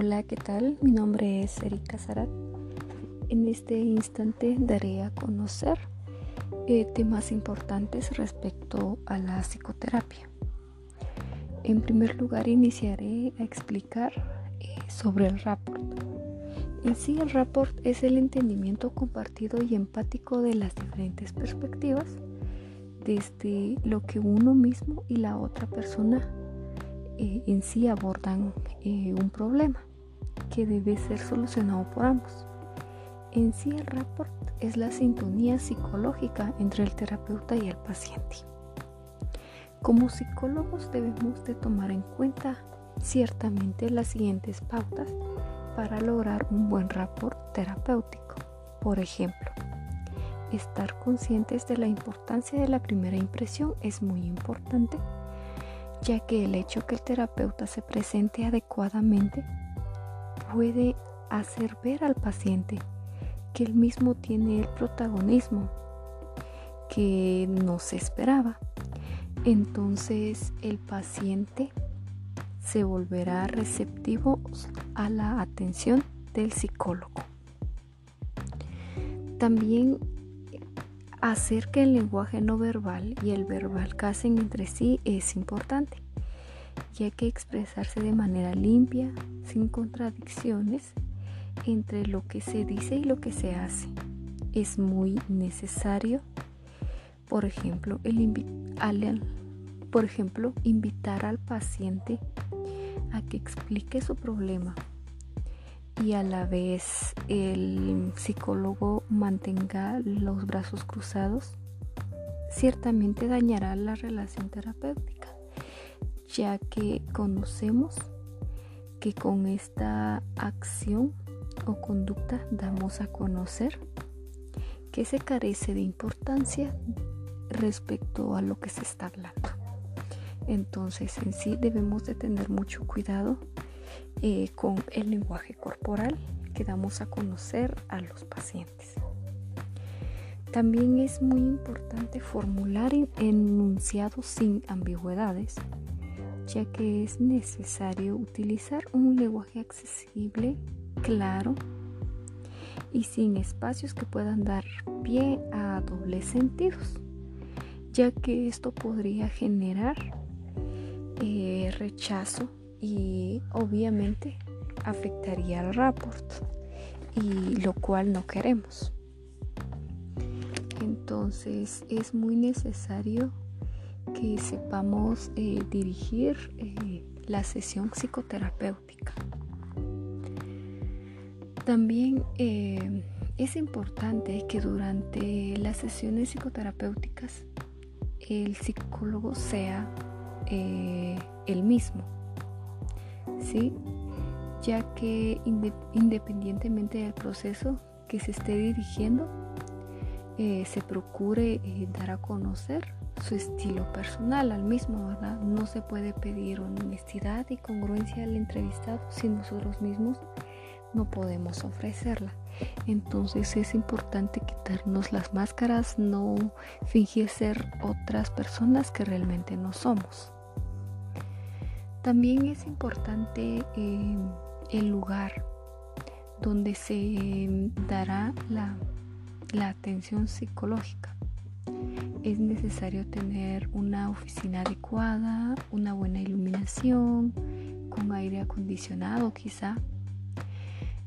Hola, ¿qué tal? Mi nombre es Erika Zarat. En este instante daré a conocer eh, temas importantes respecto a la psicoterapia. En primer lugar, iniciaré a explicar eh, sobre el rapport. En sí, el rapport es el entendimiento compartido y empático de las diferentes perspectivas desde lo que uno mismo y la otra persona eh, en sí abordan un problema debe ser solucionado por ambos. En sí el rapport es la sintonía psicológica entre el terapeuta y el paciente. Como psicólogos debemos de tomar en cuenta ciertamente las siguientes pautas para lograr un buen rapport terapéutico. Por ejemplo, estar conscientes de la importancia de la primera impresión es muy importante ya que el hecho que el terapeuta se presente adecuadamente puede hacer ver al paciente que él mismo tiene el protagonismo que no se esperaba. Entonces el paciente se volverá receptivo a la atención del psicólogo. También Hacer que el lenguaje no verbal y el verbal casen entre sí es importante, ya que expresarse de manera limpia, sin contradicciones, entre lo que se dice y lo que se hace. Es muy necesario, por ejemplo, el por ejemplo, invitar al paciente a que explique su problema y a la vez el psicólogo mantenga los brazos cruzados, ciertamente dañará la relación terapéutica, ya que conocemos que con esta acción o conducta damos a conocer que se carece de importancia respecto a lo que se está hablando. Entonces en sí debemos de tener mucho cuidado eh, con el lenguaje corporal que damos a conocer a los pacientes. También es muy importante formular enunciados sin ambigüedades, ya que es necesario utilizar un lenguaje accesible, claro y sin espacios que puedan dar pie a dobles sentidos, ya que esto podría generar eh, rechazo y obviamente afectaría al rapport y lo cual no queremos. Entonces es muy necesario que sepamos eh, dirigir eh, la sesión psicoterapéutica. También eh, es importante que durante las sesiones psicoterapéuticas el psicólogo sea el mismo ¿sí? ya que independientemente del proceso que se esté dirigiendo, eh, se procure eh, dar a conocer su estilo personal al mismo, ¿verdad? No se puede pedir honestidad y congruencia al entrevistado si nosotros mismos no podemos ofrecerla. Entonces es importante quitarnos las máscaras, no fingir ser otras personas que realmente no somos. También es importante eh, el lugar donde se dará la, la atención psicológica. Es necesario tener una oficina adecuada, una buena iluminación, con aire acondicionado quizá.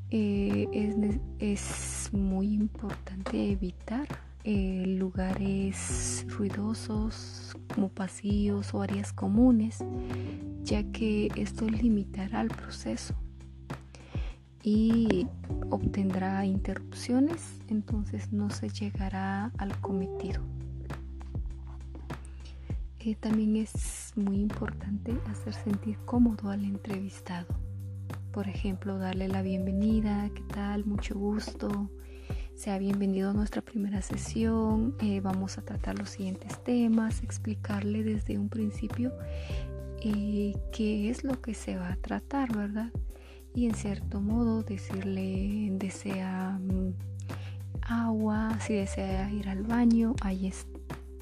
Eh, es, es, muy importante evitar eh, lugares ruidosos como pasillos o áreas comunes, ya que esto limitará el proceso y obtendrá interrupciones, entonces no se llegará al cometido. También es muy importante hacer sentir cómodo al entrevistado. Por ejemplo, darle la bienvenida, ¿qué tal? Mucho gusto. Sea bienvenido a nuestra primera sesión. Eh, vamos a tratar los siguientes temas, explicarle desde un principio eh, qué es lo que se va a tratar, ¿verdad? Y en cierto modo decirle, desea mm, agua, si desea ir al baño, ahí,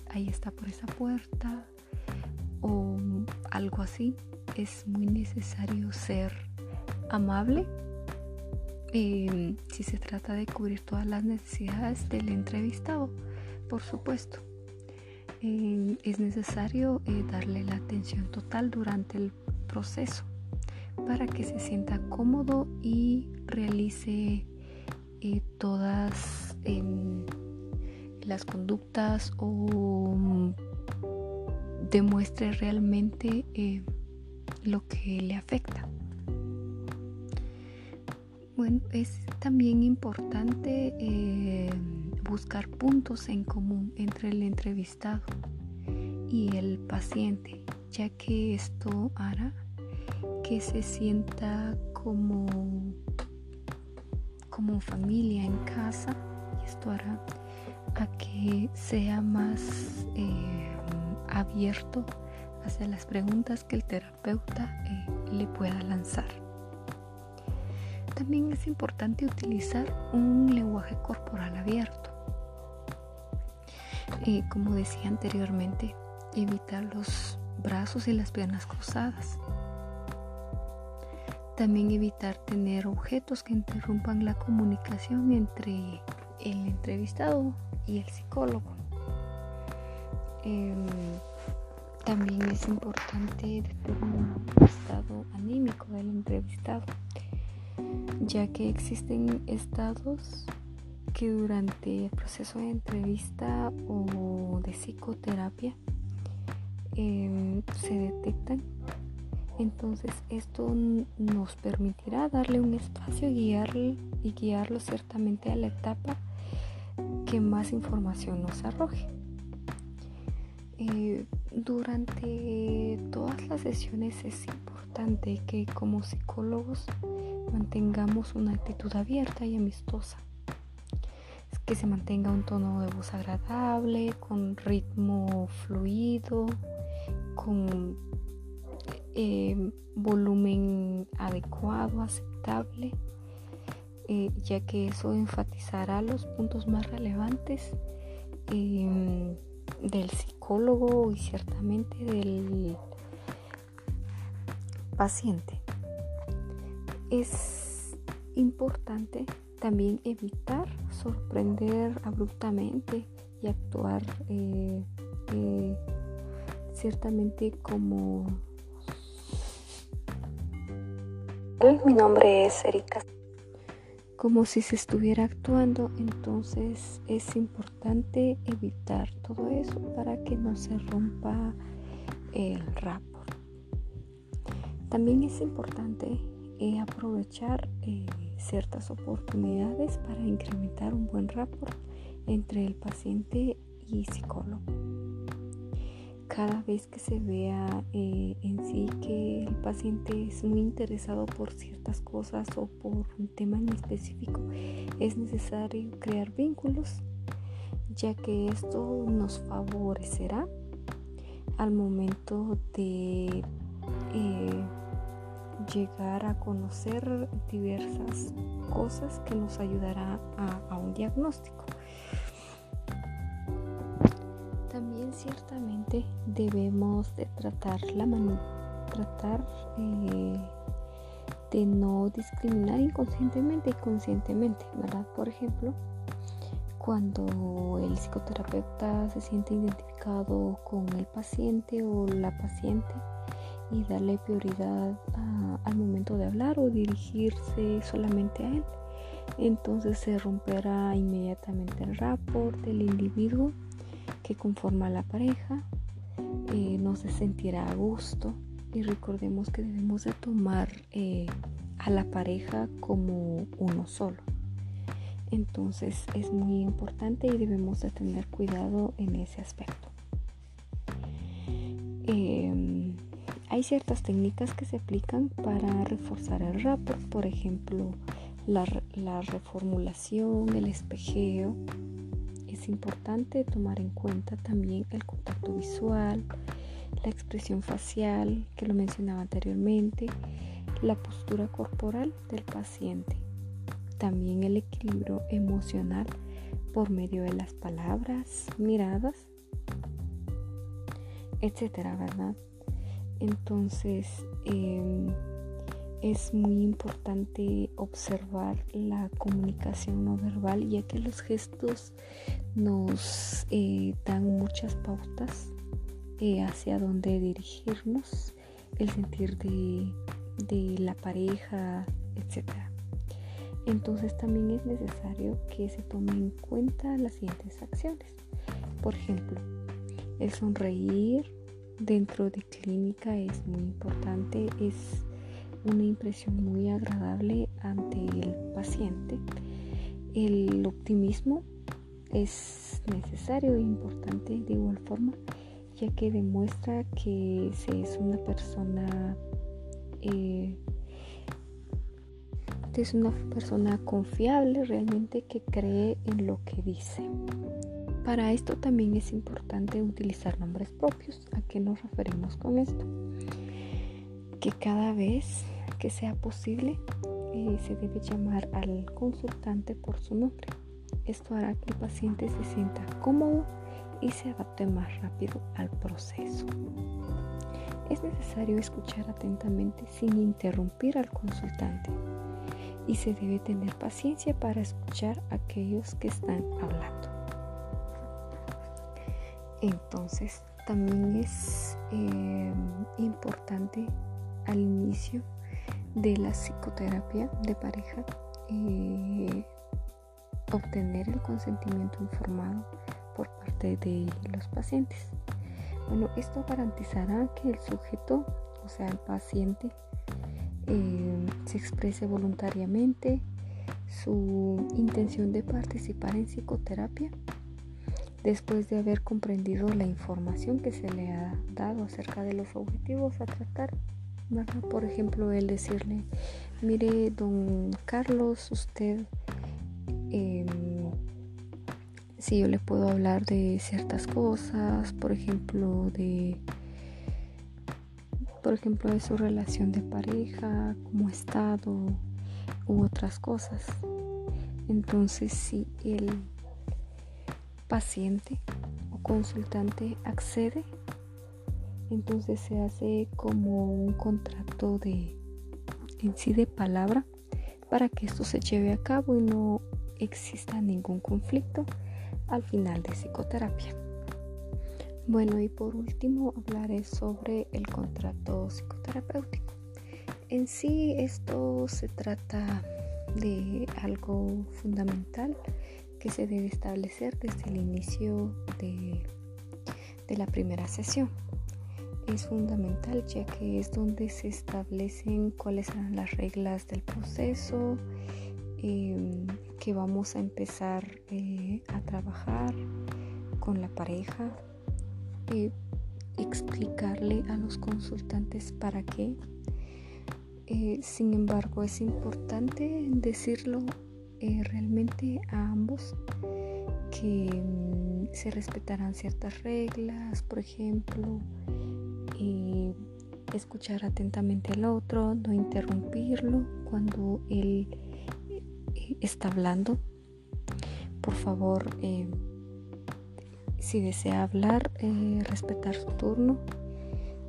ahí está por esa puerta, o algo así. Es muy necesario ser amable em, si se trata de cubrir todas las necesidades del entrevistado, por supuesto. Em, es necesario eh, darle la atención total durante el proceso para que se sienta cómodo y realice eh, todas em, las conductas o mm, demuestre realmente eh, lo que le afecta. Bueno, es también importante eh, buscar puntos en común entre el entrevistado y el paciente, ya que esto hará que se sienta como, como familia en casa y esto hará a que sea más eh, abierto hacia las preguntas que el terapeuta eh, le pueda lanzar. También es importante utilizar un lenguaje corporal abierto. Eh, como decía anteriormente, evitar los brazos y las piernas cruzadas. También evitar tener objetos que interrumpan la comunicación entre el entrevistado y el psicólogo. Em, también es importante determinar el estado anímico del entrevistado, ya que existen estados que durante el proceso de entrevista o de psicoterapia em, se detectan. Entonces esto nos permitirá darle un espacio y guiarlo ciertamente a la etapa que más información nos arroje. Eh, durante todas las sesiones es importante que como psicólogos mantengamos una actitud abierta y amistosa. Que se mantenga un tono de voz agradable, con ritmo fluido, con eh, volumen adecuado, aceptable eh, ya que eso enfatizará los puntos más relevantes em, del psicólogo y ciertamente del paciente. Es importante también evitar sorprender abruptamente y actuar eh, eh, ciertamente como... Mi nombre es Erika como si se estuviera actuando, entonces es importante evitar todo eso para que no se rompa el rapport. También es importante eh, aprovechar eh, ciertas oportunidades para incrementar un buen rapport entre el paciente y psicólogo cada vez que se vea eh, en sí que el paciente es muy interesado por ciertas cosas o por un tema en específico, es necesario crear vínculos, ya que esto nos favorecerá al momento de eh, llegar a conocer diversas cosas que nos ayudará a un diagnóstico. Ciertamente debemos de tratar la mano, tratar eh, de no discriminar inconscientemente y conscientemente, ¿verdad? Por ejemplo, cuando el psicoterapeuta se siente identificado con el paciente o la paciente y darle prioridad al momento de hablar o dirigirse solamente a él, entonces se romperá inmediatamente el rapport del individuo que conforma la pareja, eh, no se sentirá a gusto y recordemos que debemos de tomar eh, a la pareja como uno solo. Entonces es muy importante y debemos de tener cuidado en ese aspecto. Em, hay ciertas técnicas que se aplican para reforzar el rapport, por ejemplo, la, la reformulación, el espejeo, es importante tomar en cuenta también el contacto visual, la expresión facial, que lo mencionaba anteriormente, la postura corporal del paciente, también el equilibrio emocional por medio de las palabras, miradas, etcétera, ¿verdad? Entonces, em, es muy importante observar la comunicación no verbal ya que los gestos nos eh, dan muchas pautas eh, hacia dónde dirigirnos, el sentir de, de la pareja, etc. Entonces también es necesario que se tomen en cuenta las siguientes acciones. Por ejemplo, el sonreír dentro de clínica es muy importante, es una impresión muy agradable ante el paciente. El optimismo es necesario e importante de igual forma, ya que demuestra que se es una persona eh, es una persona confiable realmente que cree en lo que dice. Para esto también es importante utilizar nombres propios. ¿A qué nos referimos con esto? Que cada vez que sea posible eh, se debe llamar al consultante por su nombre. Esto hará que el paciente se sienta cómodo y se adapte más rápido al proceso. Es necesario escuchar atentamente sin interrumpir al consultante y se debe tener paciencia para escuchar a aquellos que están hablando. Entonces también es eh, importante al inicio de la psicoterapia de pareja eh, obtener el consentimiento informado por parte de los pacientes. Bueno, esto garantizará que el sujeto, o sea, el paciente, eh, se exprese voluntariamente su intención de participar en psicoterapia después de haber comprendido la información que se le ha dado acerca de los objetivos a tratar. Por ejemplo, el decirle, mire, don Carlos, usted, em, si yo le puedo hablar de ciertas cosas, por ejemplo, de por ejemplo, de su relación de pareja, cómo ha estado u otras cosas. Entonces, si el paciente o consultante accede, entonces se hace como un contrato de en sí de palabra para que esto se lleve a cabo y no exista ningún conflicto al final de psicoterapia. Bueno, y por último hablaré sobre el contrato psicoterapéutico. En sí esto se trata de algo fundamental que se debe establecer desde el inicio de, la primera sesión. Es fundamental ya que es donde se establecen cuáles serán las reglas del proceso em, que vamos a empezar eh, a trabajar con la pareja explicarle a los consultantes para qué. Eh, sin embargo, es importante decirlo eh, realmente a ambos que mm, se respetarán ciertas reglas, por ejemplo, escuchar atentamente al otro, no interrumpirlo cuando él eh, está hablando. Por favor, si desea hablar, eh, respetar su turno.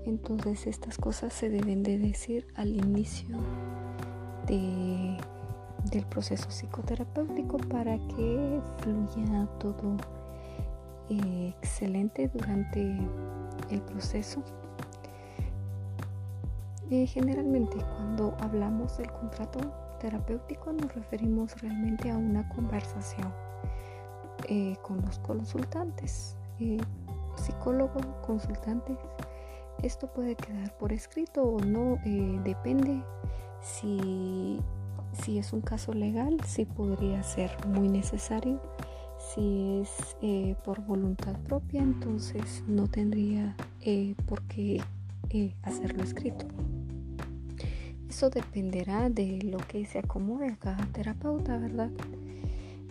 Entonces estas cosas se deben de decir al inicio del proceso psicoterapéutico para que fluya todo eh, excelente durante el proceso. Eh, generalmente cuando hablamos del contrato terapéutico nos referimos realmente a una conversación eh, con los consultantes, eh, psicólogo, consultantes. Esto puede quedar por escrito o no, eh, depende si, si, es un caso legal, si podría ser muy necesario. Si es por voluntad propia, entonces no tendría por qué hacerlo escrito. Eso dependerá de lo que se acomode a cada terapeuta, ¿verdad?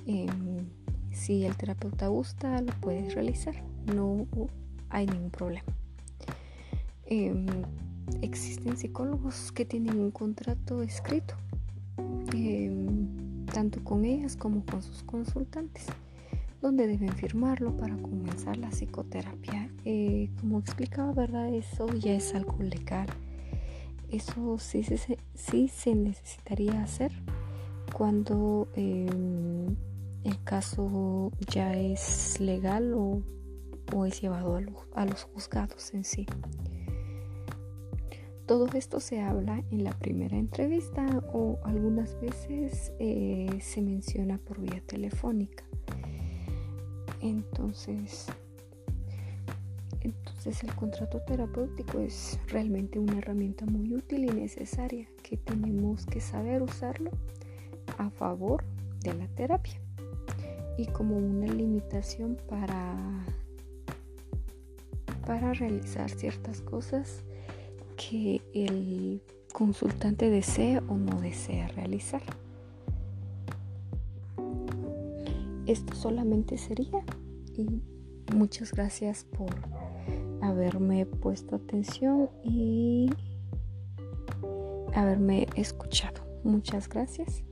Em, si el terapeuta gusta, lo puedes realizar. No hay ningún problema. Em, existen psicólogos que tienen un contrato escrito, em, tanto con ellas como con sus consultantes, donde deben firmarlo para comenzar la psicoterapia. Eh, como explicaba, ¿verdad? Eso ya es algo legal. Eso sí, sí, se necesitaría hacer cuando em, el caso ya es legal o, es llevado a, los juzgados en sí. Todo esto se habla en la primera entrevista o algunas veces eh, se menciona por vía telefónica. Entonces, entonces el contrato terapéutico es realmente una herramienta muy útil y necesaria que tenemos que saber usarlo a favor de la terapia y como una limitación para, para realizar ciertas cosas que el consultante desee o no desea realizar. Esto solamente sería y muchas gracias por haberme puesto atención y haberme escuchado. Muchas gracias.